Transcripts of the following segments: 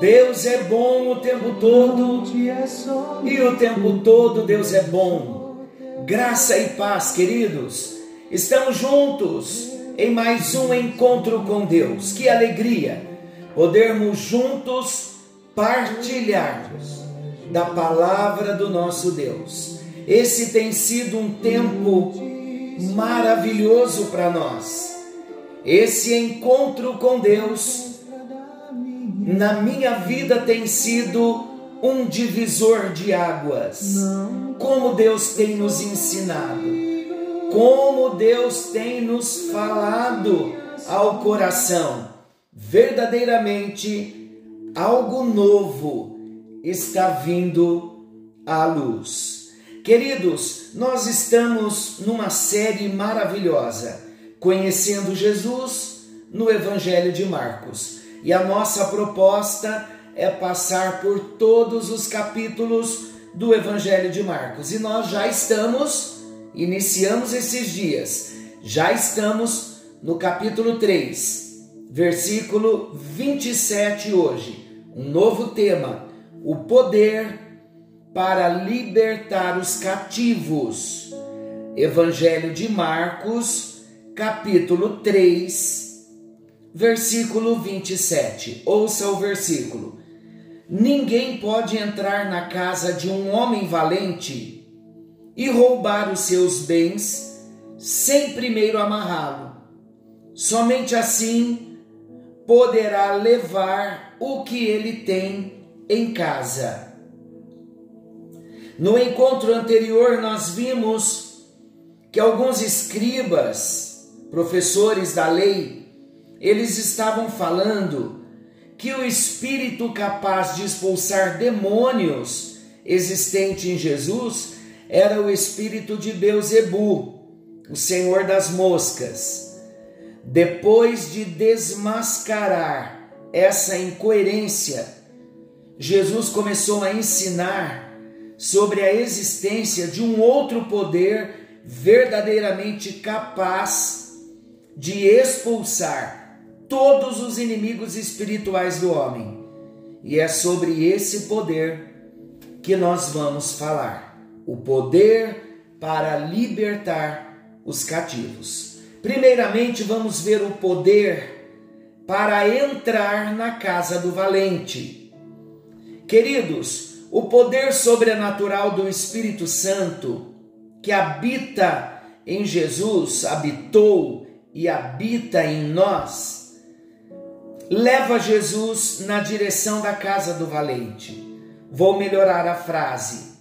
Deus é bom o tempo todo e o tempo todo Deus é bom. Graça e paz, queridos. Estamos juntos em mais um encontro com Deus. Que alegria podermos juntos partilharmos da palavra do nosso Deus. Esse tem sido um tempo maravilhoso para nós. Esse encontro com Deus na minha vida tem sido um divisor de águas. Como Deus tem nos ensinado, como Deus tem nos falado ao coração. Verdadeiramente, algo novo está vindo à luz. Queridos, nós estamos numa série maravilhosa, conhecendo Jesus no Evangelho de Marcos. E a nossa proposta é passar por todos os capítulos do Evangelho de Marcos. E nós já estamos, iniciamos esses dias, já estamos no capítulo 3, versículo 27 hoje. Um novo tema: o poder para libertar os cativos. Evangelho de Marcos, capítulo 3, versículo 27. Ouça o versículo. Ninguém pode entrar na casa de um homem valente e roubar os seus bens sem primeiro amarrá-lo. Somente assim poderá levar o que ele tem em casa. No encontro anterior, nós vimos que alguns escribas, professores da lei, eles estavam falando que o espírito capaz de expulsar demônios existente em Jesus era o espírito de Beuzebu, o senhor das moscas. Depois de desmascarar essa incoerência, Jesus começou a ensinar sobre a existência de um outro poder verdadeiramente capaz de expulsar todos os inimigos espirituais do homem. E é sobre esse poder que nós vamos falar. O poder para libertar os cativos. Primeiramente, vamos ver o poder para entrar na casa do valente. Queridos, o poder sobrenatural do Espírito Santo que habita em Jesus, habitou e habita em nós leva Jesus na direção da casa do valente. Vou melhorar a frase.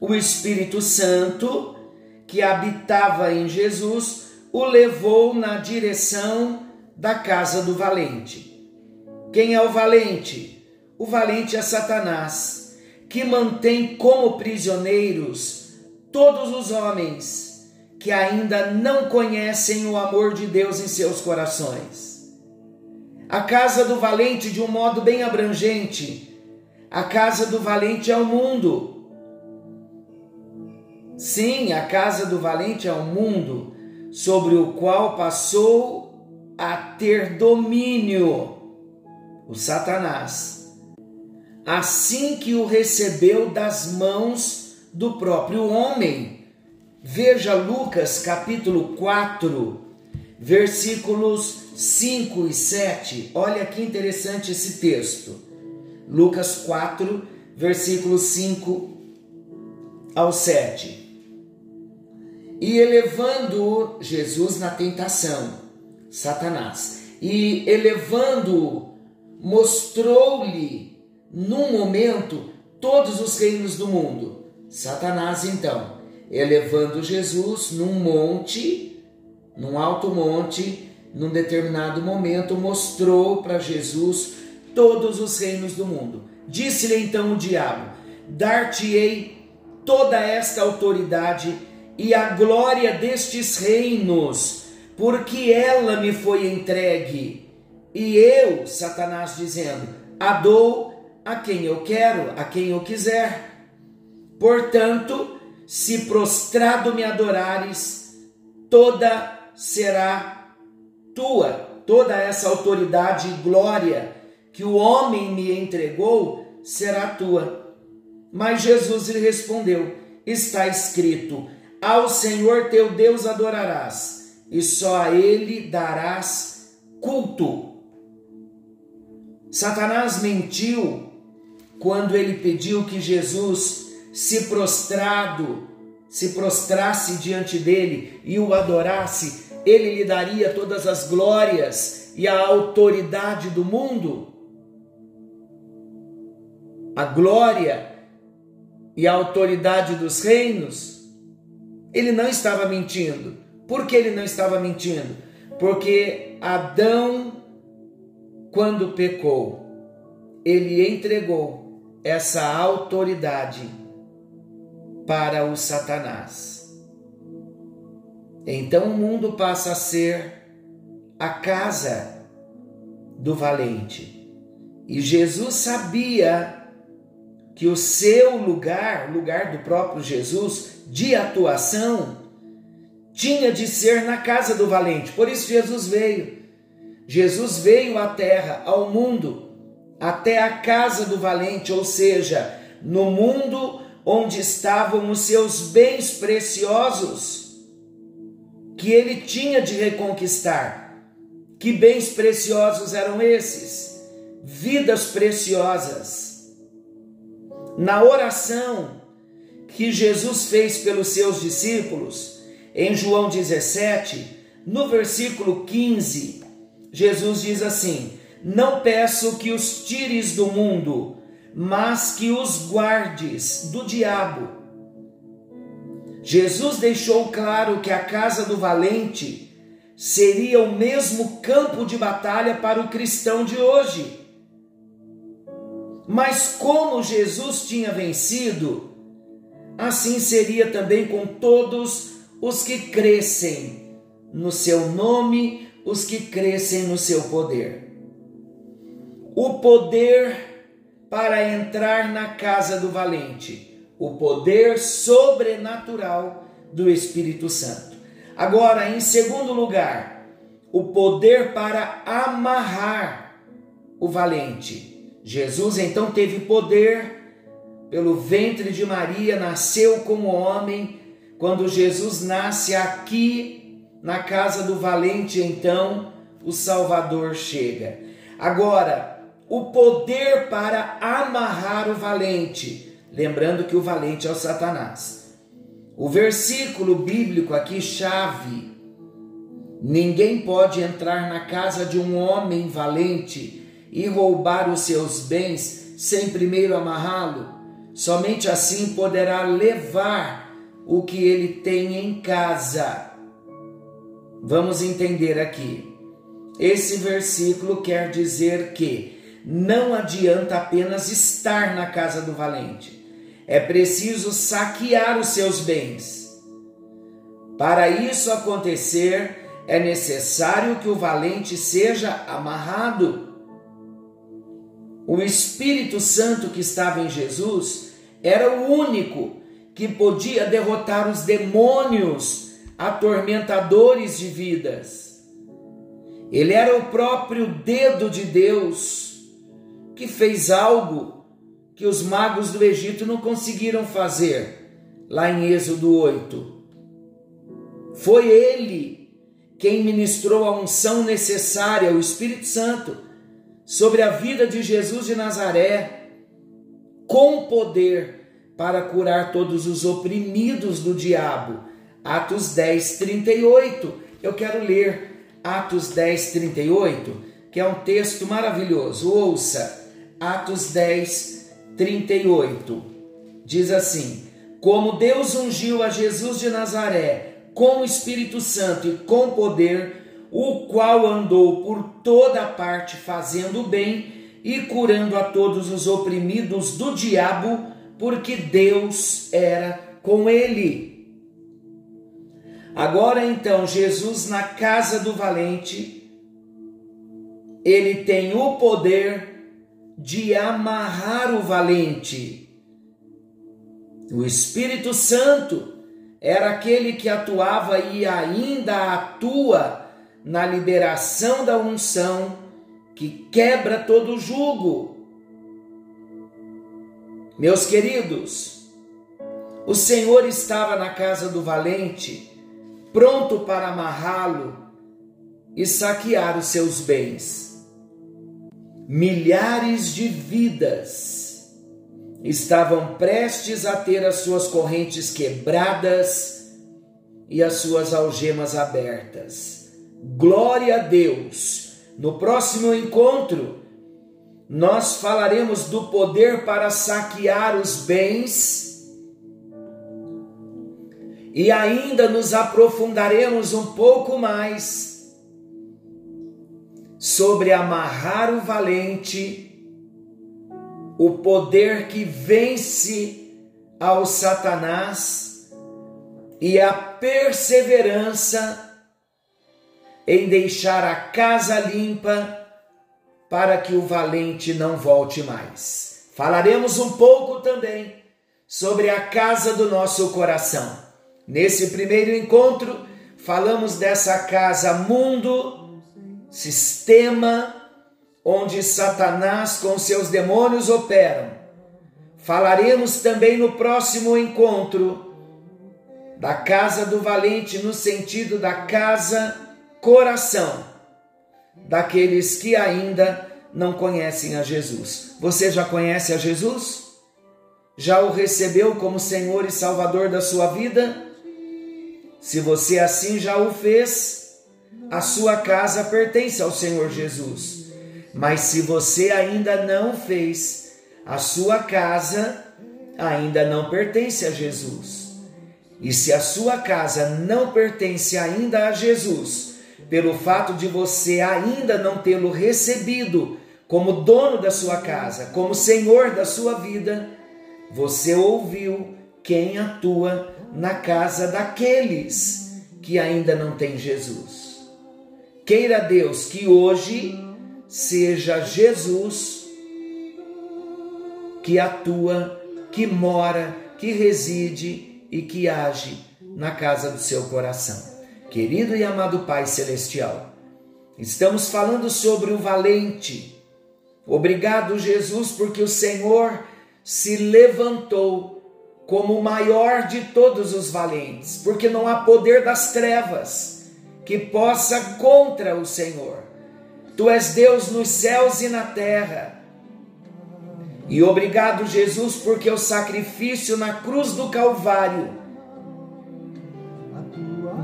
O Espírito Santo, que habitava em Jesus, o levou na direção da casa do valente. Quem é o valente? O valente é Satanás, que mantém como prisioneiros todos os homens que ainda não conhecem o amor de Deus em seus corações a casa do valente de um modo bem abrangente. A casa do valente é o mundo. Sim, a casa do valente é o mundo sobre o qual passou a ter domínio o Satanás. Assim que o recebeu das mãos do próprio homem. Veja Lucas capítulo 4, versículos 5 e 7, olha que interessante esse texto. Lucas 4, versículos 5 ao 7. E elevando Jesus na tentação, Satanás, e elevando, mostrou-lhe num momento todos os reinos do mundo. Satanás, então, elevando Jesus num monte, num alto monte, num determinado momento, mostrou para Jesus todos os reinos do mundo. Disse-lhe então o diabo: Dar-te-ei toda esta autoridade e a glória destes reinos, porque ela me foi entregue. E eu, Satanás, dizendo: A dou a quem eu quero, a quem eu quiser. Portanto, se prostrado me adorares, toda será tua, toda essa autoridade e glória que o homem me entregou será tua. Mas Jesus lhe respondeu: Está escrito: Ao Senhor teu Deus adorarás, e só a ele darás culto. Satanás mentiu quando ele pediu que Jesus se prostrado, se prostrasse diante dele e o adorasse, ele lhe daria todas as glórias e a autoridade do mundo. A glória e a autoridade dos reinos. Ele não estava mentindo. Por que ele não estava mentindo? Porque Adão, quando pecou, ele entregou essa autoridade para o Satanás. Então o mundo passa a ser a casa do valente. E Jesus sabia que o seu lugar, lugar do próprio Jesus, de atuação, tinha de ser na casa do valente. Por isso Jesus veio. Jesus veio à terra, ao mundo, até a casa do valente, ou seja, no mundo onde estavam os seus bens preciosos que ele tinha de reconquistar. Que bens preciosos eram esses? Vidas preciosas. Na oração que Jesus fez pelos seus discípulos, em João 17, no versículo 15, Jesus diz assim: Não peço que os tires do mundo, mas que os guardes do diabo. Jesus deixou claro que a casa do valente seria o mesmo campo de batalha para o cristão de hoje. Mas como Jesus tinha vencido, assim seria também com todos os que crescem no seu nome, os que crescem no seu poder. O poder para entrar na casa do valente, o poder sobrenatural do Espírito Santo. Agora, em segundo lugar, o poder para amarrar o valente. Jesus então teve poder pelo ventre de Maria, nasceu como homem. Quando Jesus nasce aqui na casa do valente, então o Salvador chega. Agora, o poder para amarrar o valente, lembrando que o valente é o Satanás. O versículo bíblico aqui, chave: ninguém pode entrar na casa de um homem valente e roubar os seus bens sem primeiro amarrá-lo. Somente assim poderá levar o que ele tem em casa. Vamos entender aqui. Esse versículo quer dizer que não adianta apenas estar na casa do valente. É preciso saquear os seus bens. Para isso acontecer, é necessário que o valente seja amarrado. O Espírito Santo que estava em Jesus era o único que podia derrotar os demônios atormentadores de vidas. Ele era o próprio dedo de Deus que fez algo que os magos do Egito não conseguiram fazer, lá em Êxodo 8. Foi ele quem ministrou a unção necessária, o Espírito Santo, sobre a vida de Jesus de Nazaré, com poder para curar todos os oprimidos do diabo. Atos 10, 38. Eu quero ler Atos 10, 38, que é um texto maravilhoso. Ouça. Atos 10, 38. Diz assim: Como Deus ungiu a Jesus de Nazaré com o Espírito Santo e com poder, o qual andou por toda parte fazendo bem e curando a todos os oprimidos do diabo, porque Deus era com ele. Agora então, Jesus na casa do valente, ele tem o poder de amarrar o valente. O Espírito Santo era aquele que atuava e ainda atua na liberação da unção que quebra todo jugo. Meus queridos, o Senhor estava na casa do valente, pronto para amarrá-lo e saquear os seus bens. Milhares de vidas estavam prestes a ter as suas correntes quebradas e as suas algemas abertas. Glória a Deus! No próximo encontro, nós falaremos do poder para saquear os bens e ainda nos aprofundaremos um pouco mais sobre amarrar o valente o poder que vence ao Satanás e a perseverança em deixar a casa limpa para que o valente não volte mais. Falaremos um pouco também sobre a casa do nosso coração. Nesse primeiro encontro, falamos dessa casa mundo, sistema, onde Satanás com seus demônios operam. Falaremos também no próximo encontro da casa do valente, no sentido da casa coração, daqueles que ainda não conhecem a Jesus. Você já conhece a Jesus? Já o recebeu como Senhor e Salvador da sua vida? Se você assim já o fez, a sua casa pertence ao Senhor Jesus. Mas se você ainda não fez, a sua casa ainda não pertence a Jesus. E se a sua casa não pertence ainda a Jesus, pelo fato de você ainda não tê-lo recebido como dono da sua casa, como senhor da sua vida, você ouviu quem atua na casa daqueles que ainda não têm Jesus. Queira Deus que hoje seja Jesus que atua, que mora, que reside e que age na casa do seu coração. Querido e amado Pai Celestial, estamos falando sobre o valente. Obrigado, Jesus, porque o Senhor se levantou como o maior de todos os valentes, porque não há poder das trevas que possa contra o Senhor. Tu és Deus nos céus e na terra. E obrigado, Jesus, porque o sacrifício na cruz do Calvário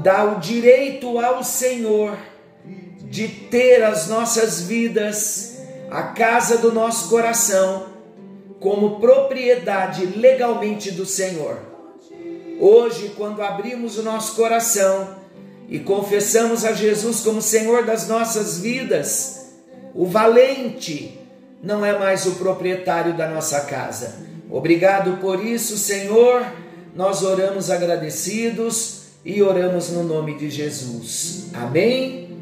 dá o direito ao Senhor de ter as nossas vidas, a casa do nosso coração, como propriedade legalmente do Senhor. Hoje, quando abrimos o nosso coração, e confessamos a Jesus como Senhor das nossas vidas, o valente não é mais o proprietário da nossa casa. Obrigado por isso, Senhor. Nós oramos agradecidos e oramos no nome de Jesus. Amém?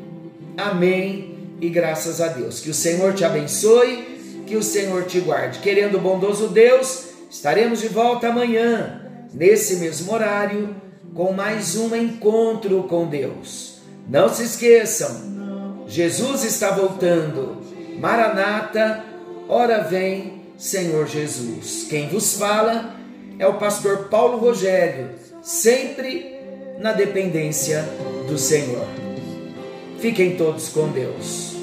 Amém. E graças a Deus. Que o Senhor te abençoe, que o Senhor te guarde. Querendo o bondoso Deus, estaremos de volta amanhã, nesse mesmo horário com mais um encontro com Deus. Não se esqueçam, Jesus está voltando. Maranata, ora vem, Senhor Jesus. Quem vos fala é o pastor Paulo Rogério, sempre na dependência do Senhor. Fiquem todos com Deus.